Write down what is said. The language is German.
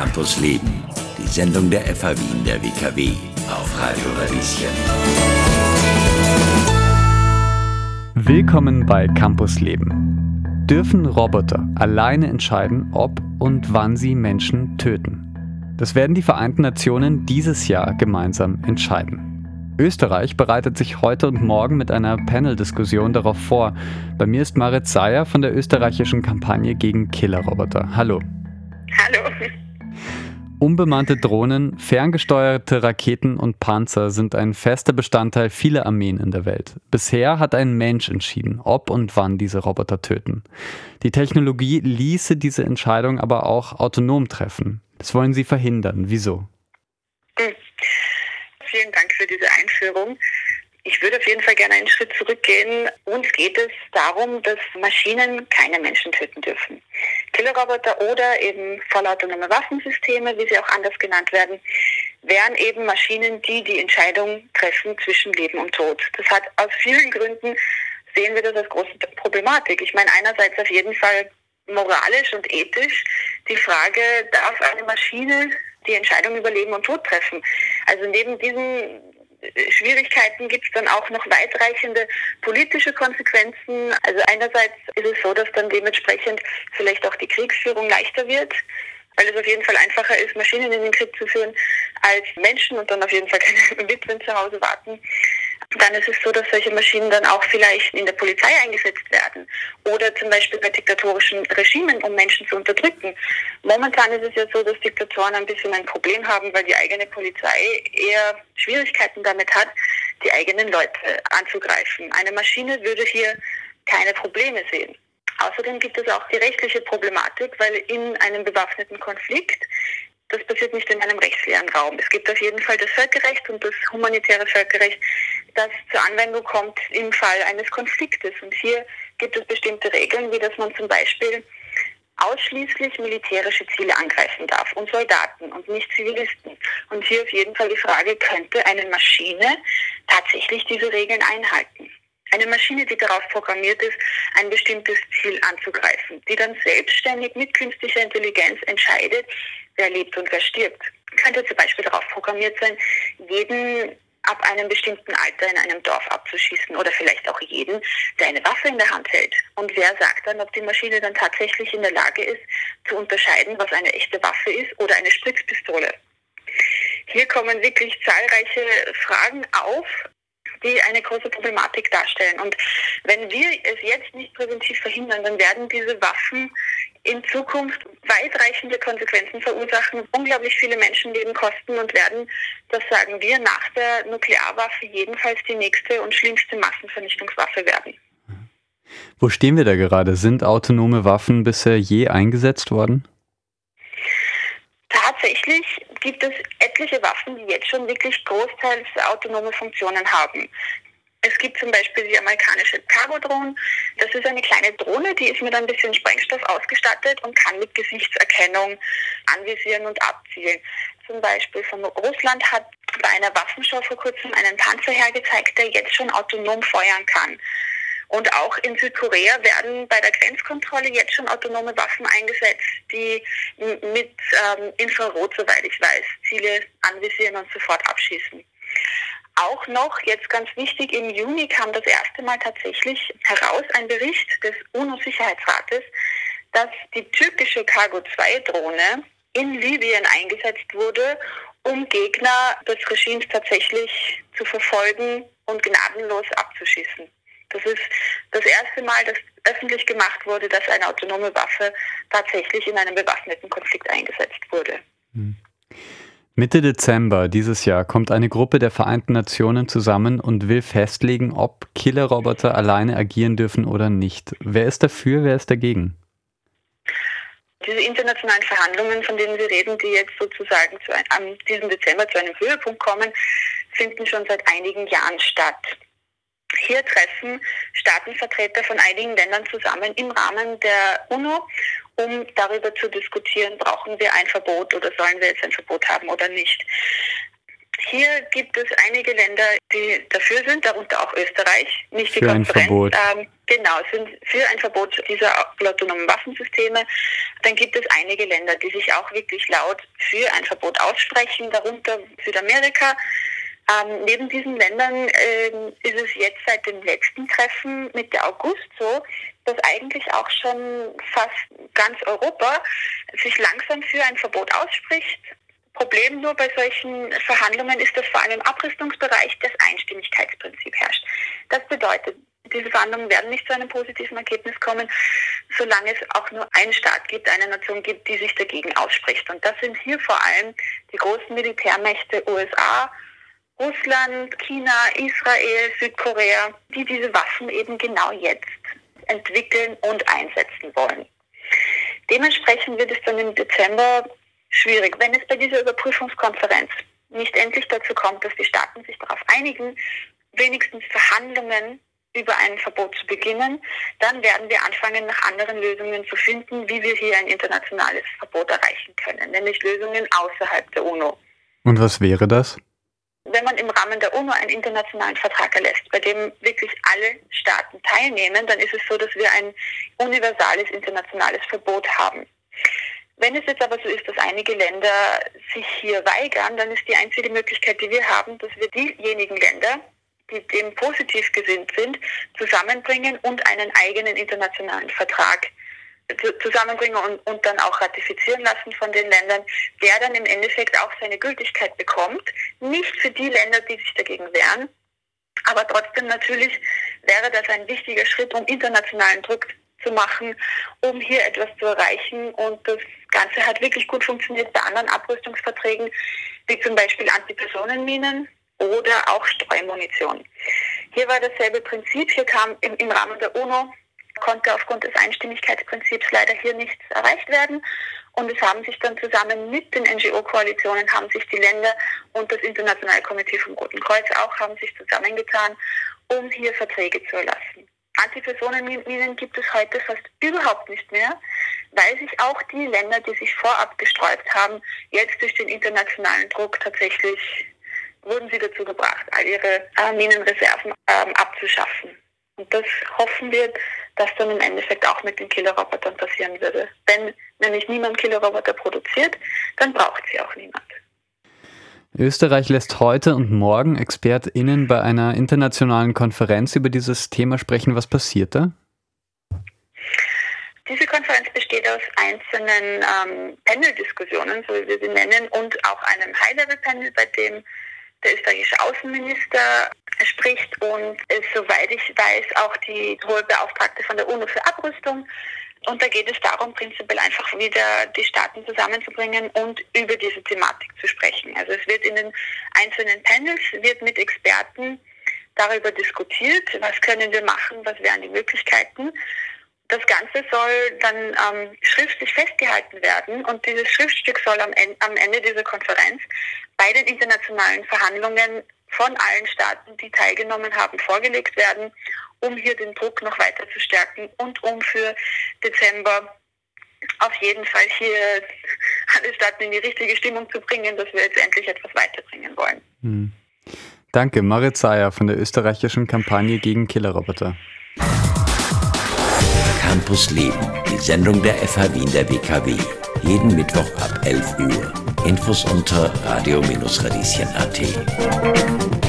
Campus Leben, die Sendung der FH Wien der WKW auf Radio Radieschen. Willkommen bei Campus Leben. Dürfen Roboter alleine entscheiden, ob und wann sie Menschen töten? Das werden die Vereinten Nationen dieses Jahr gemeinsam entscheiden. Österreich bereitet sich heute und morgen mit einer Panel-Diskussion darauf vor. Bei mir ist Marit Seyer von der österreichischen Kampagne gegen Killerroboter. Hallo. Hallo. Unbemannte Drohnen, ferngesteuerte Raketen und Panzer sind ein fester Bestandteil vieler Armeen in der Welt. Bisher hat ein Mensch entschieden, ob und wann diese Roboter töten. Die Technologie ließe diese Entscheidung aber auch autonom treffen. Das wollen Sie verhindern. Wieso? Hm. Vielen Dank für diese Einführung. Ich würde auf jeden Fall gerne einen Schritt zurückgehen. Uns geht es darum, dass Maschinen keine Menschen töten dürfen. Killerroboter oder eben vollautonome Waffensysteme, wie sie auch anders genannt werden, wären eben Maschinen, die die Entscheidung treffen zwischen Leben und Tod. Das hat aus vielen Gründen sehen wir das als große Problematik. Ich meine einerseits auf jeden Fall moralisch und ethisch die Frage, darf eine Maschine die Entscheidung über Leben und Tod treffen? Also neben diesen Schwierigkeiten gibt es dann auch noch weitreichende politische Konsequenzen. Also einerseits ist es so, dass dann dementsprechend vielleicht auch die Kriegsführung leichter wird, weil es auf jeden Fall einfacher ist, Maschinen in den Krieg zu führen als Menschen und dann auf jeden Fall keine Witwen zu Hause warten dann ist es so, dass solche Maschinen dann auch vielleicht in der Polizei eingesetzt werden oder zum Beispiel bei diktatorischen Regimen, um Menschen zu unterdrücken. Momentan ist es ja so, dass Diktatoren ein bisschen ein Problem haben, weil die eigene Polizei eher Schwierigkeiten damit hat, die eigenen Leute anzugreifen. Eine Maschine würde hier keine Probleme sehen. Außerdem gibt es auch die rechtliche Problematik, weil in einem bewaffneten Konflikt das passiert nicht in einem rechtsleeren Raum. Es gibt auf jeden Fall das Völkerrecht und das humanitäre Völkerrecht, das zur Anwendung kommt im Fall eines Konfliktes. Und hier gibt es bestimmte Regeln, wie dass man zum Beispiel ausschließlich militärische Ziele angreifen darf und Soldaten und nicht Zivilisten. Und hier auf jeden Fall die Frage, könnte eine Maschine tatsächlich diese Regeln einhalten? Eine Maschine, die darauf programmiert ist, ein bestimmtes Ziel anzugreifen, die dann selbstständig mit künstlicher Intelligenz entscheidet, wer lebt und wer stirbt. Könnte zum Beispiel darauf programmiert sein, jeden ab einem bestimmten Alter in einem Dorf abzuschießen oder vielleicht auch jeden, der eine Waffe in der Hand hält. Und wer sagt dann, ob die Maschine dann tatsächlich in der Lage ist, zu unterscheiden, was eine echte Waffe ist oder eine Spritzpistole. Hier kommen wirklich zahlreiche Fragen auf, die eine große Problematik darstellen. Und wenn wir es jetzt nicht präventiv verhindern, dann werden diese Waffen in Zukunft weitreichende Konsequenzen verursachen, unglaublich viele Menschenleben kosten und werden, das sagen wir, nach der Nuklearwaffe jedenfalls die nächste und schlimmste Massenvernichtungswaffe werden. Wo stehen wir da gerade? Sind autonome Waffen bisher je eingesetzt worden? Tatsächlich gibt es etliche Waffen, die jetzt schon wirklich großteils autonome Funktionen haben. Es gibt zum Beispiel die amerikanische Cargo-Drohne. Das ist eine kleine Drohne, die ist mit ein bisschen Sprengstoff ausgestattet und kann mit Gesichtserkennung anvisieren und abzielen. Zum Beispiel von Russland hat bei einer Waffenshow vor kurzem einen Panzer hergezeigt, der jetzt schon autonom feuern kann. Und auch in Südkorea werden bei der Grenzkontrolle jetzt schon autonome Waffen eingesetzt, die mit ähm, Infrarot, soweit ich weiß, Ziele anvisieren und sofort abschießen auch noch, jetzt ganz wichtig, im Juni kam das erste Mal tatsächlich heraus ein Bericht des UNO-Sicherheitsrates, dass die türkische Cargo-2-Drohne in Libyen eingesetzt wurde, um Gegner des Regimes tatsächlich zu verfolgen und gnadenlos abzuschießen. Das ist das erste Mal, dass öffentlich gemacht wurde, dass eine autonome Waffe tatsächlich in einem bewaffneten Konflikt eingesetzt wurde. Hm. Mitte Dezember dieses Jahr kommt eine Gruppe der Vereinten Nationen zusammen und will festlegen, ob Killerroboter alleine agieren dürfen oder nicht. Wer ist dafür, wer ist dagegen? Diese internationalen Verhandlungen, von denen wir reden, die jetzt sozusagen zu ein, am diesem Dezember zu einem Höhepunkt kommen, finden schon seit einigen Jahren statt. Hier treffen Staatenvertreter von einigen Ländern zusammen im Rahmen der UNO um darüber zu diskutieren, brauchen wir ein Verbot oder sollen wir jetzt ein Verbot haben oder nicht. Hier gibt es einige Länder, die dafür sind, darunter auch Österreich, nicht die für Konferenz. Ein Verbot. Ähm, genau, sind für ein Verbot dieser autonomen Waffensysteme. Dann gibt es einige Länder, die sich auch wirklich laut für ein Verbot aussprechen, darunter Südamerika. Ähm, neben diesen Ländern äh, ist es jetzt seit dem letzten Treffen Mitte August so, dass eigentlich auch schon fast ganz Europa sich langsam für ein Verbot ausspricht. Problem nur bei solchen Verhandlungen ist, dass vor allem im Abrüstungsbereich das Einstimmigkeitsprinzip herrscht. Das bedeutet, diese Verhandlungen werden nicht zu einem positiven Ergebnis kommen, solange es auch nur einen Staat gibt, eine Nation gibt, die sich dagegen ausspricht. Und das sind hier vor allem die großen Militärmächte USA, Russland, China, Israel, Südkorea, die diese Waffen eben genau jetzt entwickeln und einsetzen wollen. Dementsprechend wird es dann im Dezember schwierig. Wenn es bei dieser Überprüfungskonferenz nicht endlich dazu kommt, dass die Staaten sich darauf einigen, wenigstens Verhandlungen über ein Verbot zu beginnen, dann werden wir anfangen, nach anderen Lösungen zu finden, wie wir hier ein internationales Verbot erreichen können, nämlich Lösungen außerhalb der UNO. Und was wäre das? Wenn man im Rahmen der UNO einen internationalen Vertrag erlässt, bei dem wirklich alle Staaten teilnehmen, dann ist es so, dass wir ein universales internationales Verbot haben. Wenn es jetzt aber so ist, dass einige Länder sich hier weigern, dann ist die einzige Möglichkeit, die wir haben, dass wir diejenigen Länder, die dem positiv gesinnt sind, zusammenbringen und einen eigenen internationalen Vertrag zusammenbringen und, und dann auch ratifizieren lassen von den Ländern, der dann im Endeffekt auch seine Gültigkeit bekommt. Nicht für die Länder, die sich dagegen wehren, aber trotzdem natürlich wäre das ein wichtiger Schritt, um internationalen Druck zu machen, um hier etwas zu erreichen. Und das Ganze hat wirklich gut funktioniert bei anderen Abrüstungsverträgen, wie zum Beispiel Antipersonenminen oder auch Streumunition. Hier war dasselbe Prinzip. Hier kam im, im Rahmen der UNO konnte aufgrund des Einstimmigkeitsprinzips leider hier nichts erreicht werden. Und es haben sich dann zusammen mit den NGO-Koalitionen, haben sich die Länder und das Internationale Komitee vom Roten Kreuz auch, haben sich zusammengetan, um hier Verträge zu erlassen. Antipersonenminen gibt es heute fast überhaupt nicht mehr, weil sich auch die Länder, die sich vorab gesträubt haben, jetzt durch den internationalen Druck tatsächlich wurden sie dazu gebracht, all ihre äh, Minenreserven ähm, abzuschaffen. Und das hoffen wir, dass dann im Endeffekt auch mit den Killerrobotern passieren würde. Wenn nämlich niemand Killerroboter produziert, dann braucht sie auch niemand. Österreich lässt heute und morgen ExpertInnen bei einer internationalen Konferenz über dieses Thema sprechen. Was passiert da? Diese Konferenz besteht aus einzelnen ähm, Panel-Diskussionen, so wie wir sie nennen, und auch einem High-Level-Panel, bei dem der österreichische Außenminister spricht und ist, soweit ich weiß, auch die hohe Beauftragte von der UNO für Abrüstung. Und da geht es darum, prinzipiell einfach wieder die Staaten zusammenzubringen und über diese Thematik zu sprechen. Also es wird in den einzelnen Panels, wird mit Experten darüber diskutiert, was können wir machen, was wären die Möglichkeiten. Das Ganze soll dann ähm, schriftlich festgehalten werden und dieses Schriftstück soll am, am Ende dieser Konferenz bei den internationalen Verhandlungen von allen Staaten, die teilgenommen haben, vorgelegt werden, um hier den Druck noch weiter zu stärken und um für Dezember auf jeden Fall hier alle Staaten in die richtige Stimmung zu bringen, dass wir jetzt endlich etwas weiterbringen wollen. Hm. Danke, Marit Sayer von der österreichischen Kampagne gegen Killerroboter. Campus Leben, die Sendung der FH Wien der WKW. Jeden Mittwoch ab 11 Uhr. Infos unter radio-radieschen.at.